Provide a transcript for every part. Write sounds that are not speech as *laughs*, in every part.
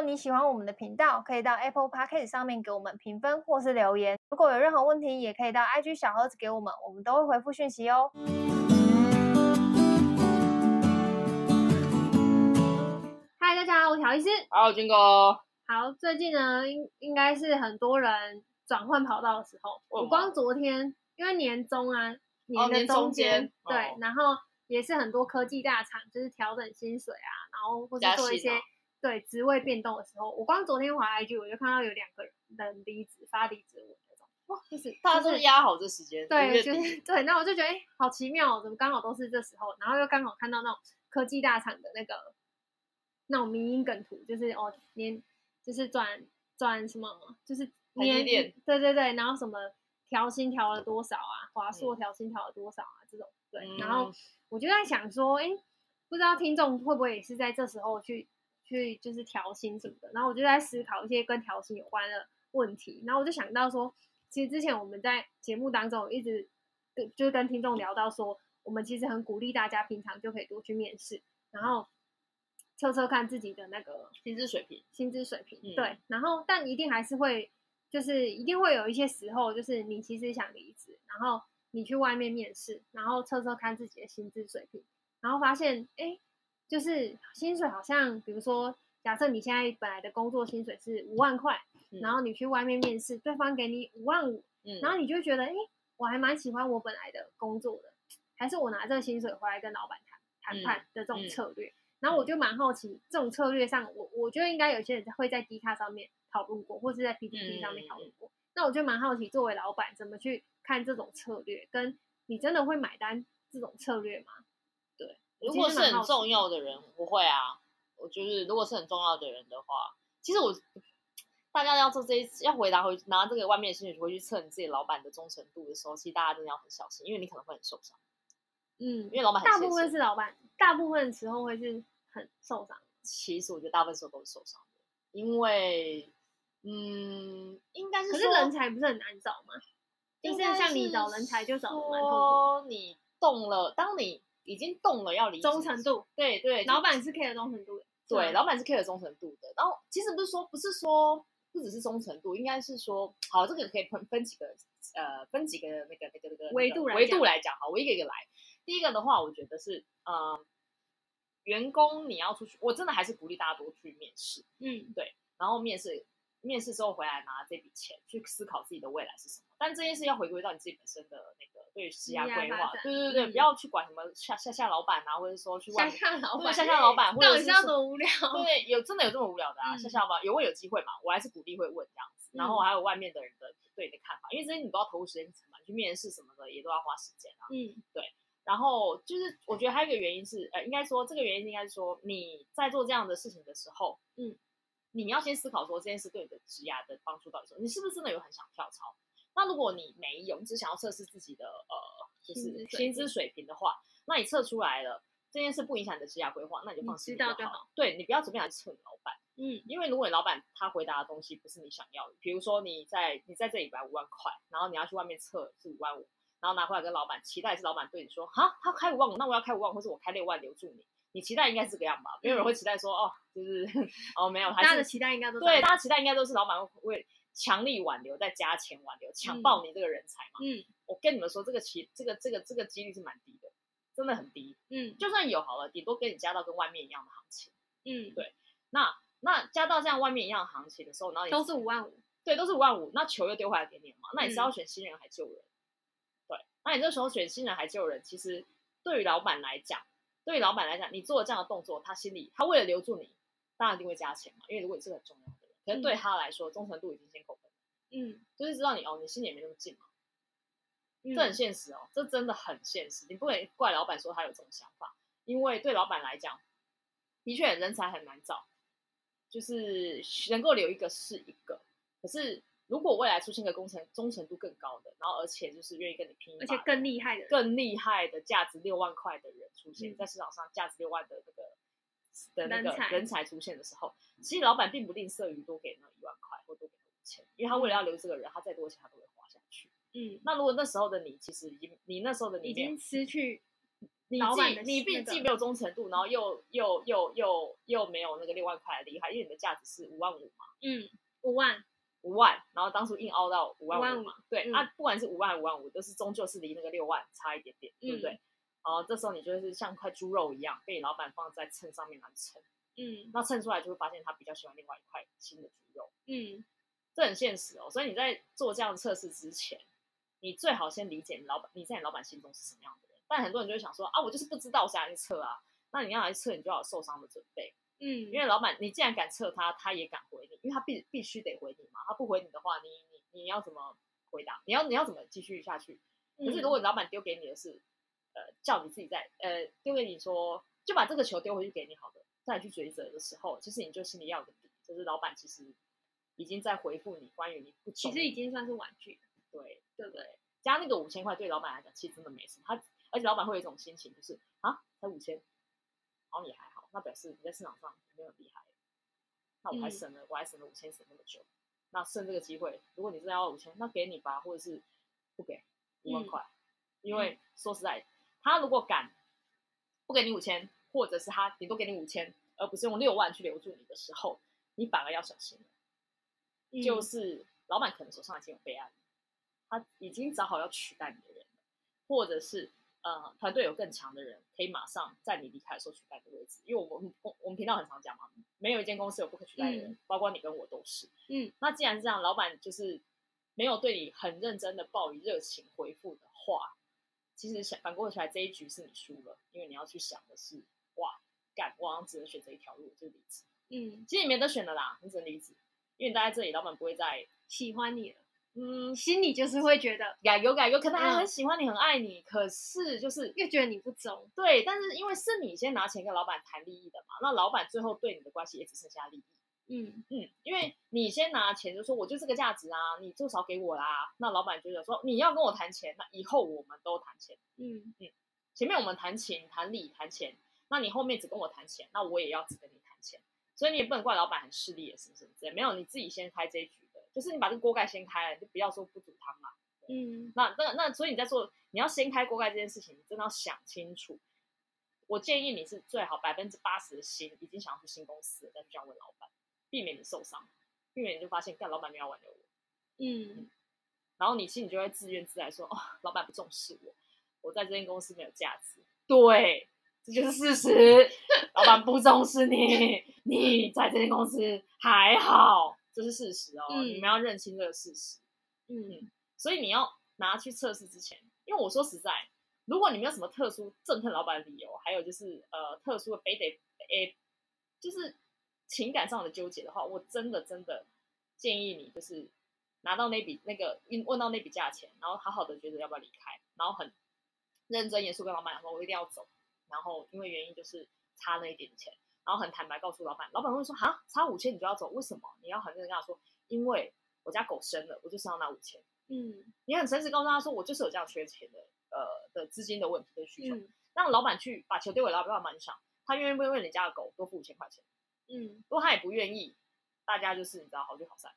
果你喜欢我们的频道，可以到 Apple Podcast 上面给我们评分或是留言。如果有任何问题，也可以到 IG 小盒子给我们，我们都会回复讯息哦。嗨，大家好，我是乔医师。好，军哥。好，最近呢，应应该是很多人转换跑道的时候。我光昨天，因为年终啊，年的中间，哦、对、哦，然后也是很多科技大厂就是调整薪水啊，然后或者做一些。对职位变动的时候，我光昨天滑 IG，我就看到有两个人离职发离职文那种，哇，就是大家都是压好这时间，对，就是对，那我就觉得哎，好奇妙哦，怎么刚好都是这时候，然后又刚好看到那种科技大厂的那个那种民营梗图，就是哦年就是转转什么，就是年对对对，然后什么调薪调了多少啊，华硕调薪调了多少啊，这种对、嗯，然后。我就在想说，哎，不知道听众会不会也是在这时候去。去就是调薪什么的，然后我就在思考一些跟调薪有关的问题，然后我就想到说，其实之前我们在节目当中一直跟就是跟听众聊到说，我们其实很鼓励大家平常就可以多去面试，然后测测看自己的那个薪资水平，薪资水平、嗯，对，然后但一定还是会就是一定会有一些时候，就是你其实想离职，然后你去外面面试，然后测测看自己的薪资水平，然后发现哎。就是薪水好像，比如说，假设你现在本来的工作薪水是五万块，嗯，然后你去外面面试，对方给你五万五，嗯，然后你就觉得，哎，我还蛮喜欢我本来的工作的，还是我拿这个薪水回来跟老板谈谈判的这种策略。然后我就蛮好奇，这种策略上，我我觉得应该有些人会在 D 卡上面讨论过，或是在 PPT 上面讨论过。嗯，那我就蛮好奇，作为老板怎么去看这种策略，跟你真的会买单这种策略吗？如果是很重要的人，不会啊。我就是如果是很重要的人的话，其实我大家要做这一次要回答回拿这个外面的薪水回去测你自己老板的忠诚度的时候，其实大家真的要很小心，因为你可能会很受伤。嗯，因为老板大部分是老板，大部分时候会是很受伤。其实我觉得大部分时候都是受伤的，因为嗯，应该是可是人才不是很难找吗？就是像你找人才就找蛮多。你动了，当你。已经动了要离职，忠诚度，对对，老板是 care 忠诚度的，对，老板是 care 忠诚度的。然后其实不是说不是说不只是忠诚度，应该是说好，这个可以分分几个呃分几个那个那个那个维度来维度来讲，好，我一个一个来。第一个的话，我觉得是呃员工你要出去，我真的还是鼓励大家多去面试，嗯，对，然后面试。面试之后回来拿这笔钱去思考自己的未来是什么，但这件事要回归到你自己本身的那个对于职业规划，对对对、嗯，不要去管什么下下下老板啊，或者说去外面下下老板，下下老板，或者是多无聊，对，有真的有这么无聊的啊？嗯、下下老板有问有机会嘛？我还是鼓励会问这样子，然后还有外面的人的对你的看法，因为这些你都要投入时间成本去面试什么的，也都要花时间啊。嗯，对。然后就是我觉得还有一个原因是，呃，应该说这个原因应该是说你在做这样的事情的时候，嗯。你要先思考说这件事对你的职涯的帮助到底是什么？你是不是真的有很想跳槽？那如果你没有，你只想要测试自己的呃，就是薪资水平的话，那你测出来了这件事不影响你的职涯规划，那你就放心就好。就好。对，你不要怎么样去测你老板，嗯，因为如果你老板他回答的东西不是你想要的，比如说你在你在这里摆五万块，然后你要去外面测是五万五，然后拿回来跟老板期待是老板对你说，哈，他开五万五，那我要开五万，或是我开六万留住你。你期待应该是这个样吧？没有人会期待说哦，就是 *laughs* 哦没有，大家的期待应该都对，大家期待应该都是老板会强力挽留，再加钱挽留，强爆你这个人才嘛。嗯，我跟你们说，这个期这个这个这个几率是蛮低的，真的很低。嗯，就算有好了，顶多跟你加到跟外面一样的行情。嗯，对。那那加到这样外面一样的行情的时候，然后你都是五万五，对，都是五万五，那球又丢回来给你了嘛？那你是要选新人还救人？嗯、对，那你这时候选新人还救人，其实对于老板来讲。对于老板来讲，你做了这样的动作，他心里他为了留住你，当然一定会加钱嘛。因为如果你是个很重要的人，可能对他来说，忠诚度已经先扣分。嗯，就是知道你哦，你心里也没那么近嘛。嗯，这很现实哦，这真的很现实。你不能怪老板说他有这种想法，因为对老板来讲，的确人才很难找，就是能够留一个是一个，可是。如果未来出现个工程忠诚度更高的，然后而且就是愿意跟你拼，而且更厉害的、更厉害的价值六万块的人出现、嗯、在市场上，价值六万的那个的那个人才出现的时候，其实老板并不吝啬于多给那一万块或多给五千，因为他为了要留这个人，他再多钱他都会花下去。嗯，那如果那时候的你其实已经，你那时候的你已经失去你既你并既没有忠诚度，然后又又又又又没有那个六万块的厉害，因为你的价值是五万五嘛。嗯，五万五万，然后当初硬凹到五万五嘛。对，那、嗯啊、不管是五万五万五，都是终究是离那个六万差一点点，对不对？嗯、然后这时候你就是像块猪肉一样，被你老板放在秤上面来称。嗯，那称出来就会发现他比较喜欢另外一块新的猪肉。嗯，这很现实哦。所以你在做这样的测试之前，你最好先理解你老板，你在你老板心中是什么样的人。但很多人就会想说啊，我就是不知道，我想去测啊。那你要来测，你就要有受伤的准备。嗯，因为老板，你既然敢测他，他也敢回你，因为他必必须得回你嘛。他不回你的话，你你你要怎么回答？你要你要怎么继续下去？可是如果老板丢给你的是，呃，叫你自己在呃丢给你说，就把这个球丢回去给你好的，再去追责的时候，其实你就心里要有个底，就是老板其实已经在回复你关于你不，其实已经算是婉拒。对对不对？加那个五千块对老板来讲，其实真的没什么。他而且老板会有一种心情，就是啊，才五千，然后也还好，那表示你在市场上没有厉害，那我还省了，嗯、我还省了五千，省那么久，那剩这个机会，如果你真的要五千，那给你吧，或者是不给五万块，嗯、因为说实在，他如果敢不给你五千，或者是他顶多给你五千，而不是用六万去留住你的时候，你反而要小心了，嗯、就是老板可能手上已经有备案，他已经找好要取代你的人，或者是。呃，团队有更强的人，可以马上在你离开的时候取代你的位置。因为我们我们频道很常讲嘛，没有一间公司有不可取代的人，嗯、包括你跟我都是。嗯，那既然是这样，老板就是没有对你很认真的报以热情回复的话，其实想反过来这一局是你输了，因为你要去想的是，哇，干，我好像只能选择一条路，就是离职。嗯，其实你没得选的啦，你只能离职，因为你待在这里，老板不会再喜欢你了。嗯，心里就是会觉得改有改有，可能还很喜欢你，很爱你，嗯、可是就是越觉得你不忠。对，但是因为是你先拿钱跟老板谈利益的嘛，那老板最后对你的关系也只剩下利益。嗯嗯，因为你先拿钱就说我就这个价值啊，你至少给我啦。那老板觉得说你要跟我谈钱，那以后我们都谈钱。嗯嗯，前面我们谈情谈理谈钱，那你后面只跟我谈钱，那我也要只跟你谈钱。所以你也不能怪老板很势利也是不是？没有，你自己先开这一局。就是你把这个锅盖掀开了，你就不要说不煮汤了。嗯，那那那，所以你在做，你要掀开锅盖这件事情，你真的要想清楚。我建议你是最好百分之八十的心已经想要去新公司了，再去这样问老板，避免你受伤，避免你就发现，干老板没有挽留我。嗯，然后你心里就会自怨自艾说，哦，老板不重视我，我在这间公司没有价值。对，这就是事实，*laughs* 老板不重视你，你在这间公司还好。这是事实哦，嗯、你们要认清这个事实。嗯，所以你要拿去测试之前，因为我说实在，如果你没有什么特殊憎恨老板的理由，还有就是呃特殊的非得诶，就是情感上的纠结的话，我真的真的建议你就是拿到那笔那个问问到那笔价钱，然后好好的觉得要不要离开，然后很认真严肃跟老板讲说，我一定要走，然后因为原因就是差那一点钱。然后很坦白告诉老板，老板会说：“哈，差五千你就要走？为什么？你要很认真跟他说，因为我家狗生了，我就是要拿五千。嗯，你很诚实告诉他说，我就是有这样缺钱的，呃，的资金的问题的需求。嗯、让老板去把球丢给老板，老板想，他愿意不愿意为你家的狗多付五千块钱？嗯，如果他也不愿意，大家就是你知道好聚好散。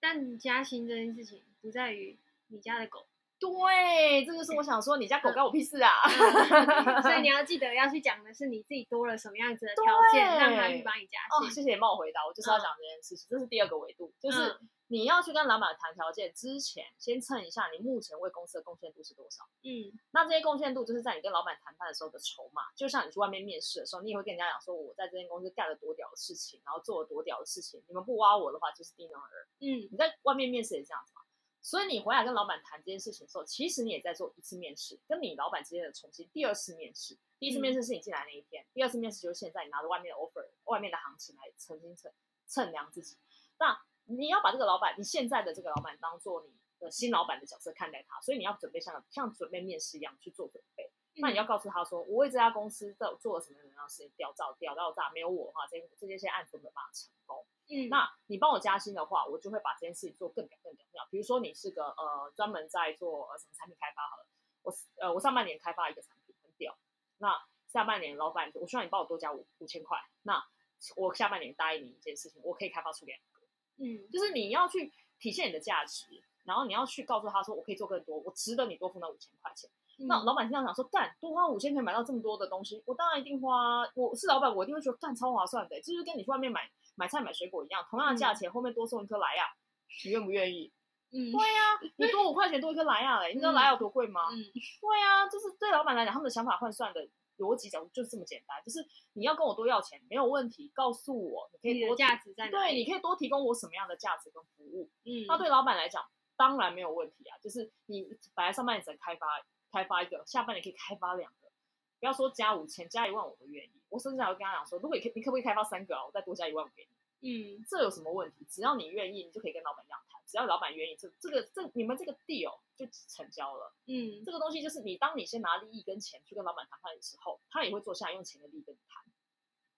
但加薪这件事情不在于你家的狗。”对，这就是我想说，你家狗干我屁事啊！嗯、*laughs* 所以你要记得要去讲的是你自己多了什么样子的条件，让他去帮你加薪。哦，谢谢你帮我回答，我就是要讲这件事情，嗯、这是第二个维度，就是你要去跟老板谈条件之前，先称一下你目前为公司的贡献度是多少。嗯，那这些贡献度就是在你跟老板谈判的时候的筹码，就像你去外面面试的时候，你也会跟人家讲说，我在这间公司干了多屌的事情，然后做了多屌的事情，你们不挖我的话就是低能儿。嗯，你在外面面试也这样子嘛。所以你回来跟老板谈这件事情的时候，其实你也在做一次面试，跟你老板之间的重新第二次面试。第一次面试是你进来那一天，嗯、第二次面试就是现在你拿着外面的 offer、外面的行情来重新称称量自己。那你要把这个老板，你现在的这个老板当做你的新老板的角色看待他，所以你要准备像像准备面试一样去做准备。嗯、那你要告诉他说，我为这家公司做做了什么什么样的事情，屌炸屌到炸，没有我的话，这这些些案子没办法成功。嗯，那你帮我加薪的话，我就会把这件事情做更屌更屌。比如说你是个呃专门在做呃什么产品开发好了，我呃我上半年开发一个产品很屌，那下半年老板我希望你帮我多加五五千块，那我下半年答应你一件事情，我可以开发出两个，嗯，就是你要去体现你的价值，然后你要去告诉他说我可以做更多，我值得你多付那五千块钱。嗯、那老板经常想说，干多花五千可以买到这么多的东西，我当然一定花。我是老板，我一定会觉得干超划算的，就是跟你去外面买买菜买水果一样，同样的价钱，嗯、后面多送一颗莱雅，你愿不愿意？嗯，对呀、啊，*laughs* 你多五块钱多一颗莱雅嘞，你知道莱雅有多贵吗？嗯，对呀、啊，就是对老板来讲，他们的想法换算的逻辑角度就是这么简单，就是你要跟我多要钱没有问题，告诉我你可以多价值在哪，对，你可以多提供我什么样的价值跟服务。嗯，那对老板来讲。当然没有问题啊，就是你本来上半年只能开发开发一个，下半年可以开发两个，不要说加五千，加一万我都愿意。我甚至还会跟他讲说，如果你可你可不可以开发三个啊？我再多加一万五给你。嗯，这有什么问题？只要你愿意，你就可以跟老板这样谈。只要老板愿意，这这个这你们这个 deal 就成交了。嗯，这个东西就是你当你先拿利益跟钱去跟老板谈判的时候，他也会坐下来用钱的利益跟你谈。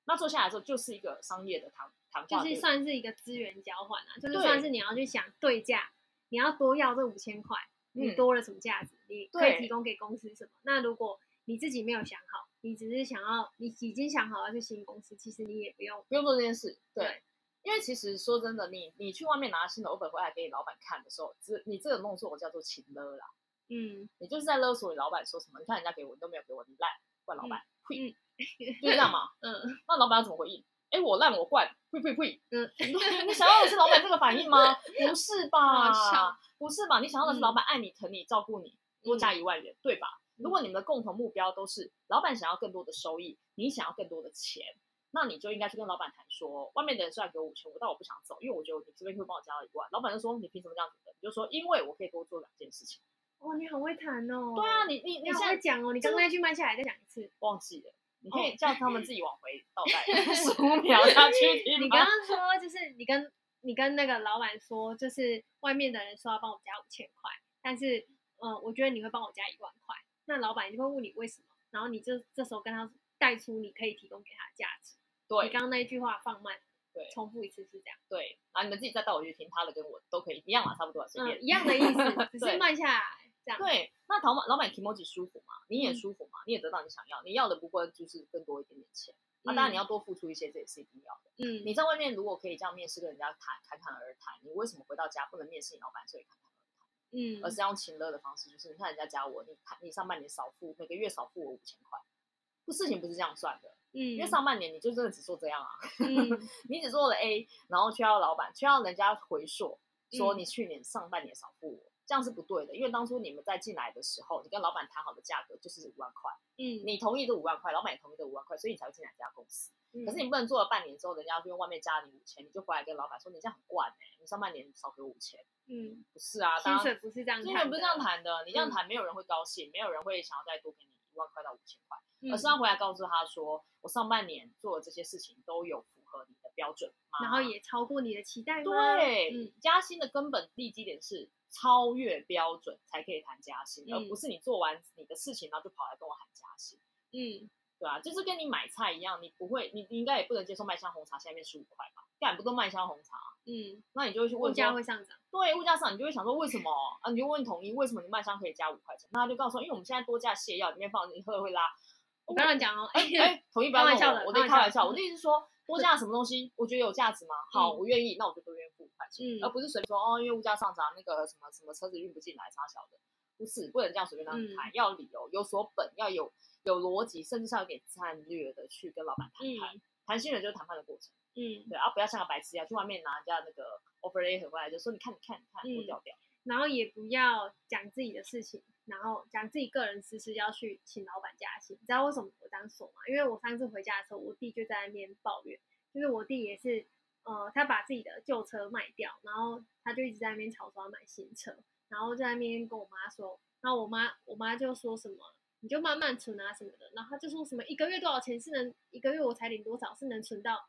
那坐下来之后就是一个商业的谈谈话，就是算是一个资源交换啊，就是算是你要去想对价。你要多要这五千块，你多了什么价值？嗯、你可以提供给公司什么？那如果你自己没有想好，你只是想要，你已经想好要去新公司，其实你也不用不用做这件事。对，对因为其实说真的，你你去外面拿新的 offer 回来给你老板看的时候，这你这个动作我叫做情勒啦。嗯，你就是在勒索你老板说什么？你看人家给我，你都没有给我，你烂，怪老板，呸、嗯，就是这样嘛。*laughs* 嗯，那老板要怎么回应？哎，我烂我惯，呸呸呸！嗯，你想要的是老板这个反应吗？不是吧？不是吧？你想要的是老板爱你、疼你、照顾你，多加一万元，对吧？如果你们的共同目标都是老板想要更多的收益，你想要更多的钱，那你就应该去跟老板谈说，外面的人虽然给我五千五，但我不想走，因为我觉得你这边会帮我加到一万。老板就说，你凭什么这样子的？你就说，因为我可以多做两件事情。哇，你很会谈哦。对啊，你你你现在讲哦，你刚刚那句慢下来再讲一次，忘记了。你可以叫他们自己往回倒带 *laughs* 十五秒下去。你刚刚说就是你跟你跟那个老板说，就是外面的人说要帮我加五千块，但是嗯，我觉得你会帮我加一万块，那老板就会问你为什么，然后你就这时候跟他带出你可以提供给他的价值。对，你刚刚那一句话放慢，对，重复一次是这样。对，然后你们自己再倒回去听他的，跟我都可以一样嘛，差不多，随便、嗯、一样的意思，*laughs* 只是慢下来。这样对，那老板老板 Kimoji 舒服嘛，你也舒服嘛，嗯、你也得到你想要，你要的不过就是更多一点点钱。那、嗯啊、当然你要多付出一些，这也是一定要的。嗯，你在外面如果可以这样面试跟人家谈侃侃而谈，你为什么回到家不能面试你老板，所以侃侃而谈？嗯，而是要用情乐的方式，就是你看人家加我，你你上半年少付每个月少付我五千块，这事情不是这样算的。嗯，因为上半年你就真的只做这样啊，嗯、*laughs* 你只做了 A，然后却要老板却要人家回溯说你去年上半年少付我。这样是不对的，因为当初你们在进来的时候，你跟老板谈好的价格就是五万块，嗯，你同意这五万块，老板也同意这五万块，所以你才会进来这家公司。嗯、可是你不能做了半年之后，人家就用外面加了你五千，你就回来跟老板说你这样很惯哎、欸，你上半年少给我五千，嗯，不是啊，薪水不是这样，薪水不是这样谈的，你这样谈没有人会高兴，嗯、没有人会想要再多给你一万块到五千块，嗯、而是要回来告诉他说，我上半年做的这些事情都有符合你的标准吗，然后也超过你的期待吗？对，嗯、加薪的根本立基点是。超越标准才可以谈加薪，嗯、而不是你做完你的事情，然后就跑来跟我喊加薪。嗯，对啊，就是跟你买菜一样，你不会，你你应该也不能接受麦香红茶下面十五块吧？干不都麦香红茶？嗯，那你就会去问，物价会上涨。对，物价上，你就会想说为什么啊？你就问统一为什么你卖香可以加五块钱？那他就告诉我，因为我们现在多加泻药，里面放你喝了会拉。*laughs* 我不要乱讲哦，哎 *laughs* 哎，统一不要开玩笑的，我在开玩笑。我的意思是说。多加什么东西？我觉得有价值吗？好，我愿意，那我就多愿意付五块钱，而不是随便说哦，因为物价上涨，那个什么什么车子运不进来，啥小的，不是，不能这样随便让你谈，要理由，有所本，要有有逻辑，甚至是要有点战略的去跟老板谈判。谈薪水就是谈判的过程，嗯，对，啊，不要像个白痴一样去外面拿人家那个 offer letter 回来，就说你看你看你看，我掉掉，然后也不要讲自己的事情。然后讲自己个人私事，要去请老板加薪，你知道为什么我这样说吗？因为我上次回家的时候，我弟就在那边抱怨，就是我弟也是，呃，他把自己的旧车卖掉，然后他就一直在那边吵说要买新车，然后在那边跟我妈说，然后我妈我妈就说什么，你就慢慢存啊什么的，然后他就说什么一个月多少钱是能一个月我才领多少是能存到，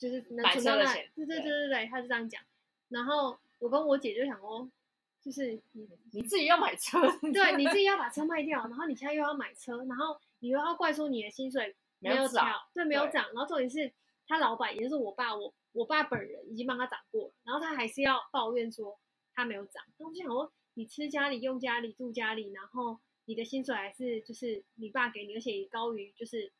就是能存到那，对对对对对，他是这样讲，然后我跟我姐就想说。就是你你自己要买车，*laughs* 对，你自己要把车卖掉，然后你现在又要买车，然后你又要怪说你的薪水没有涨，对，没有涨，然后重点是他老板也就是我爸，我我爸本人已经帮他涨过了，然后他还是要抱怨说他没有涨。那我就想说，你吃家里用家里住家里，然后你的薪水还是就是你爸给你，而且也高于就是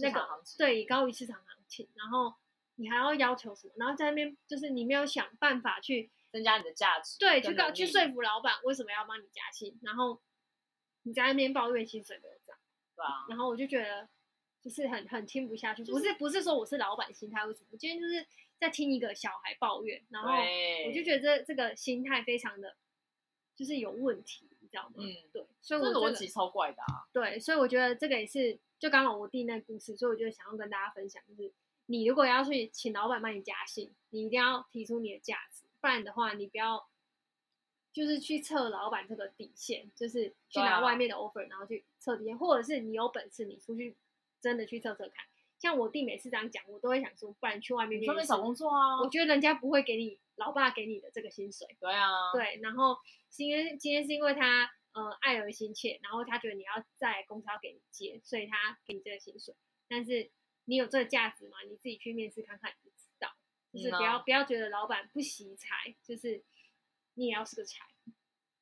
那个对，高于市场行情，然后你还要要求什么？然后在那边就是你没有想办法去。增加你的价值，对，去告去说服老板为什么要帮你加薪，然后你在那边抱怨薪水没有涨，对啊，然后我就觉得就是很很听不下去，不是不是说我是老板心态为什么，我今天就是在听一个小孩抱怨，然后我就觉得这这个心态非常的就是有问题，你知道吗？嗯，对，所以我这逻辑超怪的啊。对，所以我觉得这个也是就刚好我弟那故事，所以我就想要跟大家分享，就是你如果要去请老板帮你加薪，你一定要提出你的价值，不然的话你不要。就是去测老板这个底线，就是去拿外面的 offer，、啊、然后去测底线，或者是你有本事，你出去真的去测测看。像我弟每次这样讲，我都会想说，不然去外面找工作啊。我觉得人家不会给你老爸给你的这个薪水。对啊。对，然后是因为今天是因为他呃爱儿心切，然后他觉得你要在公司要给你接，所以他给你这个薪水。但是你有这个价值吗？你自己去面试看看，你就知道。就是不要、不要觉得老板不惜才，就是。你也要是个才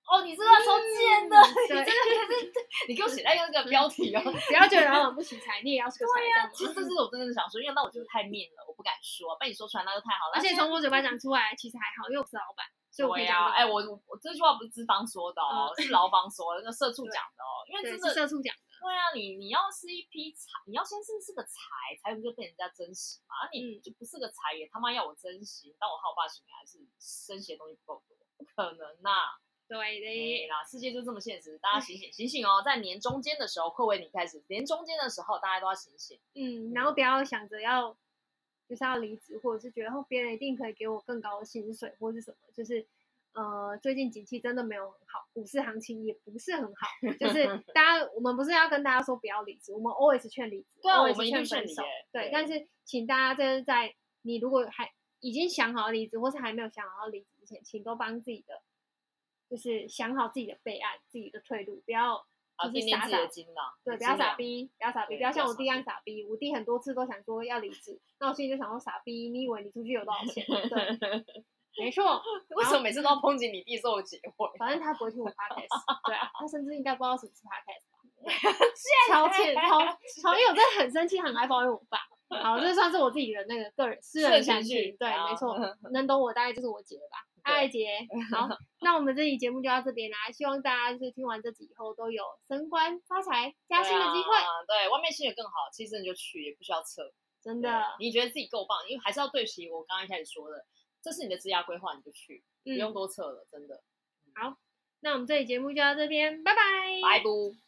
哦！你这个超贱的，嗯、你真的是，*laughs* 你给我写在那个标题哦！*laughs* 不要觉得老板不惜才，你也要是个才。对呀、啊，其实这是我真的想说，因为那我就是太面了，我不敢说，被你说出来那就太好了。而且从我嘴巴讲出来，其实还好，因为我是老板，所以我可以讲。哎、啊，我我这句话不是资方说的哦，嗯、是劳方说的，那社畜讲的哦。因为真的是社畜讲的。对啊，你你要是一批才，你要先是是个才，才不就被人家珍惜嘛。你就不是个才，也他妈要我珍惜，但我好霸型还是生鲜东西不够多。不可能呐、啊，对的啦，世界就这么现实，大家醒醒 *laughs* 醒醒哦！在年中间的时候，扣为你开始，年中间的时候，大家都要醒醒。嗯，然后不要想着要就是要离职，或者是觉得后别人一定可以给我更高的薪水，或是什么，就是呃，最近景气真的没有很好，股市行情也不是很好，就是 *laughs* 大家我们不是要跟大家说不要离职，我们 always 劝离职，对啊，我们劝分手，对，对，但是请大家就是在你如果还已经想好离职，或是还没有想好要离职。请都帮自己的，就是想好自己的备案，自己的退路，不要就是傻傻，对，不要傻逼，不要傻逼，不要像我弟一样傻逼。我弟很多次都想说要离职，那我心里就想说傻逼，你以为你出去有多少钱？*laughs* 对，没错。*laughs* 为什么每次都要抨击你弟说我结婚？*laughs* 反正他不会听我 podcast，*laughs* 对啊，他甚至应该不知道什么是 podcast 吧？超欠超超，因为我真的很生气，很爱抱怨我爸。好，这算是我自己的那个个人私人情绪，对，没错，能懂我大概就是我姐了吧。爱姐，好，那我们这期节目就到这边啦。希望大家就是听完这集以后都有升官发财加薪的机会。对，外面薪水更好，其实你就去，也不需要测。真的，你觉得自己够棒，因为还是要对齐我刚刚一开始说的，这是你的职业规划，你就去，不用多测了，真的。好，那我们这期节目就到这边，拜拜。拜拜。